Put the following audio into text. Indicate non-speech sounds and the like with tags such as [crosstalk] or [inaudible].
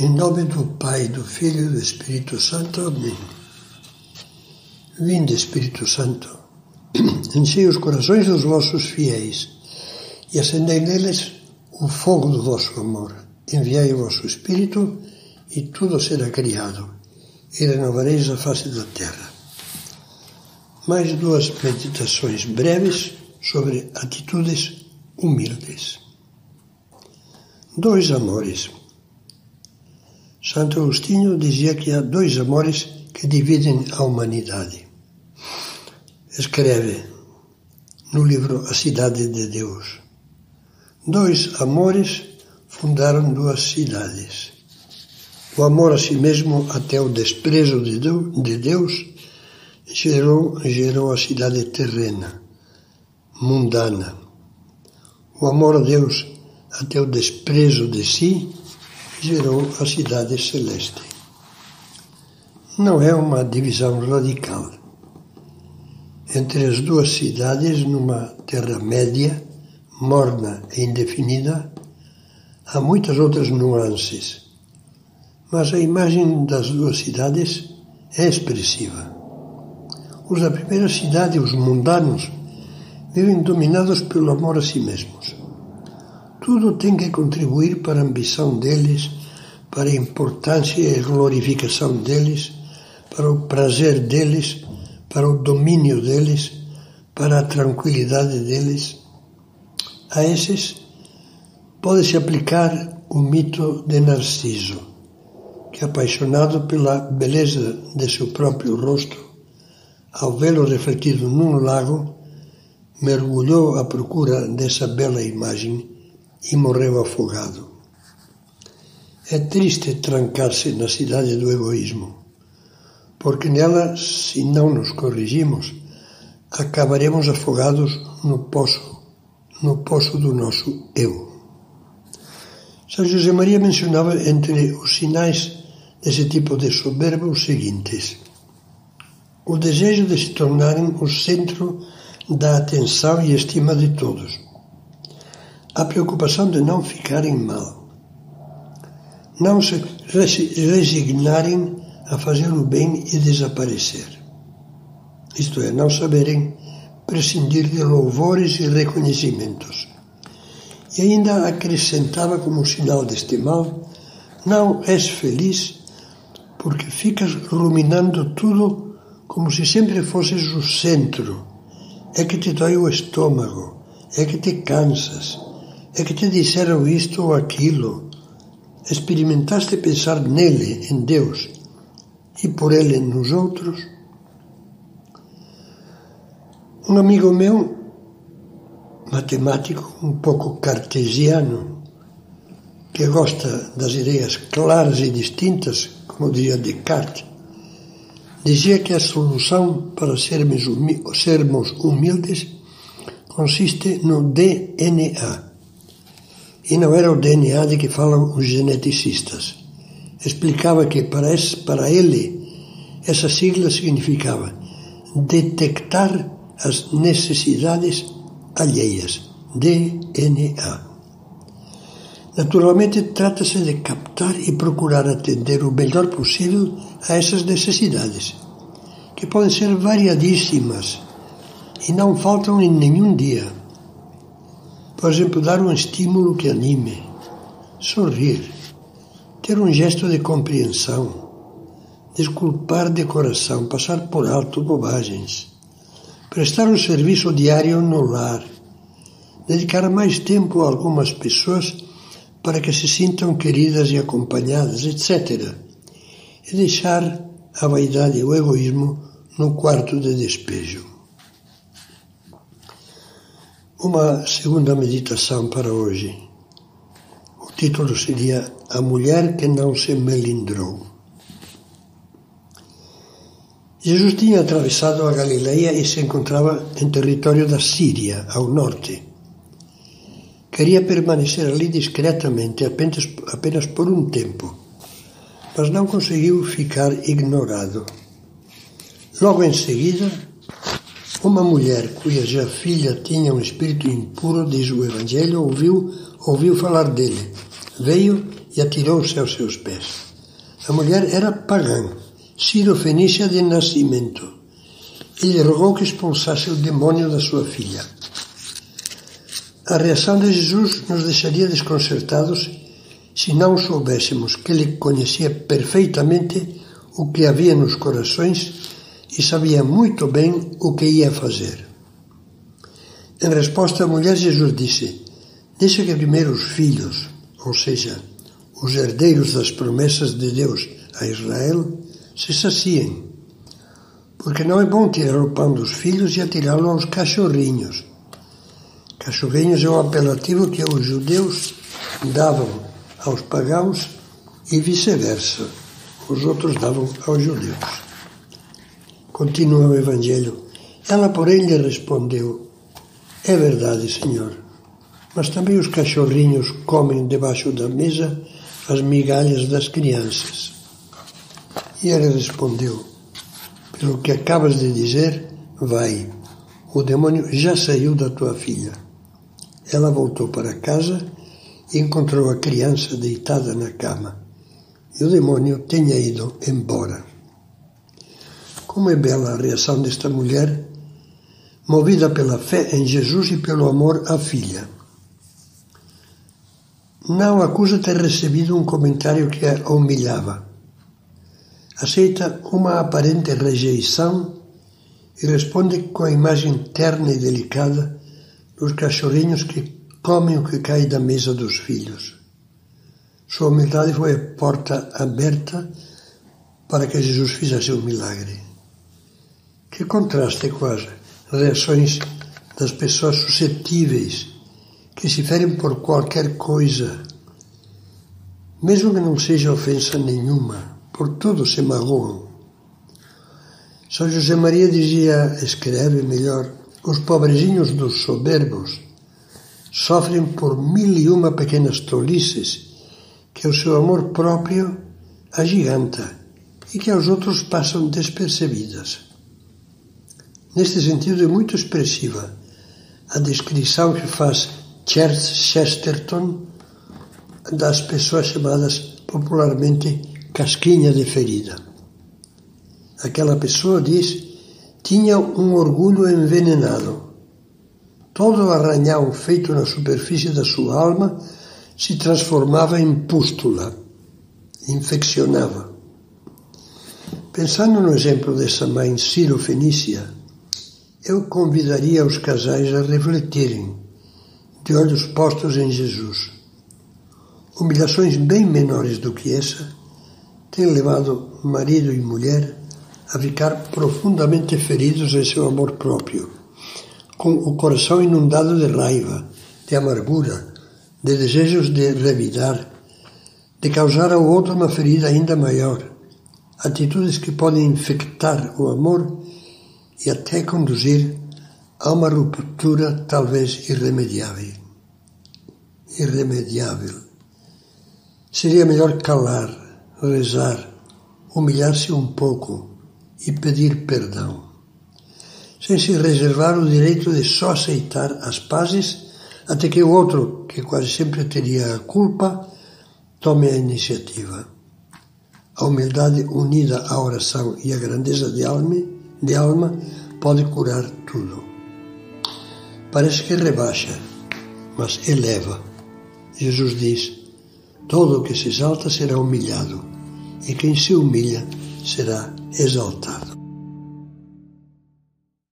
Em nome do Pai, do Filho e do Espírito Santo. Amém. Vinde, Espírito Santo, [clears throat] enchei os corações dos vossos fiéis e acendei neles o fogo do vosso amor. Enviai o vosso Espírito e tudo será criado e renovareis a face da terra. Mais duas meditações breves sobre atitudes humildes. Dois amores. Santo Agostinho dizia que há dois amores que dividem a humanidade. Escreve no livro A Cidade de Deus. Dois amores fundaram duas cidades. O amor a si mesmo até o desprezo de Deus gerou, gerou a cidade terrena, mundana. O amor a Deus até o desprezo de si gerou a cidade celeste. Não é uma divisão radical. Entre as duas cidades, numa terra média, morna e indefinida, há muitas outras nuances, mas a imagem das duas cidades é expressiva. Os da primeira cidade, os mundanos, vivem dominados pelo amor a si mesmos. Tudo tem que contribuir para a ambição deles, para a importância e a glorificação deles, para o prazer deles, para o domínio deles, para a tranquilidade deles. A esses pode-se aplicar o mito de Narciso, que, apaixonado pela beleza de seu próprio rosto, ao vê-lo refletido num lago, mergulhou à procura dessa bela imagem e morreu afogado. É triste trancar-se na cidade do egoísmo, porque nela, se não nos corrigimos, acabaremos afogados no poço, no poço do nosso eu. São José Maria mencionava entre os sinais desse tipo de soberba os seguintes: o desejo de se tornarem o centro da atenção e estima de todos a preocupação de não ficarem mal, não se resignarem a fazer o bem e desaparecer. Isto é, não saberem prescindir de louvores e reconhecimentos. E ainda acrescentava como sinal deste mal: não és feliz porque ficas ruminando tudo como se sempre fosses o centro. É que te dói o estômago, é que te cansas, é que te disseram isto ou aquilo. Experimentaste pensar nele, em Deus, e por ele nos outros? Um amigo meu, matemático, um pouco cartesiano, que gosta das ideias claras e distintas, como dizia Descartes, dizia que a solução para sermos humildes consiste no DNA e não era o DNA de que falam os geneticistas. Explicava que para, esse, para ele essa sigla significava detectar as necessidades alheias, DNA. Naturalmente, trata-se de captar e procurar atender o melhor possível a essas necessidades, que podem ser variadíssimas e não faltam em nenhum dia. Por exemplo, dar um estímulo que anime, sorrir, ter um gesto de compreensão, desculpar de coração, passar por alto bobagens, prestar um serviço diário no lar, dedicar mais tempo a algumas pessoas para que se sintam queridas e acompanhadas, etc. E deixar a vaidade e o egoísmo no quarto de despejo. Uma segunda meditação para hoje. O título seria A Mulher que Não Se Melindrou. Jesus tinha atravessado a Galileia e se encontrava em território da Síria, ao norte. Queria permanecer ali discretamente, apenas, apenas por um tempo, mas não conseguiu ficar ignorado. Logo em seguida, uma mulher cuja filha tinha um espírito impuro, diz o Evangelho, ouviu, ouviu falar dele. Veio e atirou-se aos seus pés. A mulher era pagã, sírio-fenícia de nascimento. Ele rogou que expulsasse o demônio da sua filha. A reação de Jesus nos deixaria desconcertados se não soubéssemos que ele conhecia perfeitamente o que havia nos corações e sabia muito bem o que ia fazer. Em resposta à mulher, Jesus disse: Deixa que primeiro os filhos, ou seja, os herdeiros das promessas de Deus a Israel, se saciem. Porque não é bom tirar o pão dos filhos e atirá-lo aos cachorrinhos. Cachorrinhos é um apelativo que os judeus davam aos pagãos e vice-versa. Os outros davam aos judeus. Continua o Evangelho. Ela, porém, lhe respondeu: É verdade, Senhor, mas também os cachorrinhos comem debaixo da mesa as migalhas das crianças. E ele respondeu: Pelo que acabas de dizer, vai, o demônio já saiu da tua filha. Ela voltou para casa e encontrou a criança deitada na cama. E o demônio tinha ido embora. Como é bela a reação desta mulher, movida pela fé em Jesus e pelo amor à filha. Não acusa ter recebido um comentário que a humilhava. Aceita uma aparente rejeição e responde com a imagem terna e delicada dos cachorrinhos que comem o que cai da mesa dos filhos. Sua humildade foi a porta aberta para que Jesus fizesse um milagre. Que contraste com as reações das pessoas suscetíveis que se ferem por qualquer coisa, mesmo que não seja ofensa nenhuma, por tudo se magoam. São José Maria dizia, escreve melhor, os pobrezinhos dos soberbos sofrem por mil e uma pequenas tolices que o seu amor próprio agiganta e que aos outros passam despercebidas. Neste sentido, é muito expressiva a descrição que faz Charles Chesterton das pessoas chamadas popularmente casquinha de ferida. Aquela pessoa diz tinha um orgulho envenenado. Todo arranhão feito na superfície da sua alma se transformava em pústula, infeccionava. Pensando no exemplo dessa mãe Ciro-Fenícia, eu convidaria os casais a refletirem, de olhos postos em Jesus. Humilhações bem menores do que essa têm levado marido e mulher a ficar profundamente feridos em seu amor próprio, com o coração inundado de raiva, de amargura, de desejos de revidar, de causar ao outro uma ferida ainda maior, atitudes que podem infectar o amor e até conduzir a uma ruptura talvez irremediável. Irremediável. Seria melhor calar, rezar, humilhar-se um pouco e pedir perdão, sem se reservar o direito de só aceitar as pazes até que o outro, que quase sempre teria a culpa, tome a iniciativa. A humildade unida à oração e à grandeza de alma de alma pode curar tudo. Parece que rebaixa, mas eleva. Jesus diz: todo o que se exalta será humilhado, e quem se humilha será exaltado.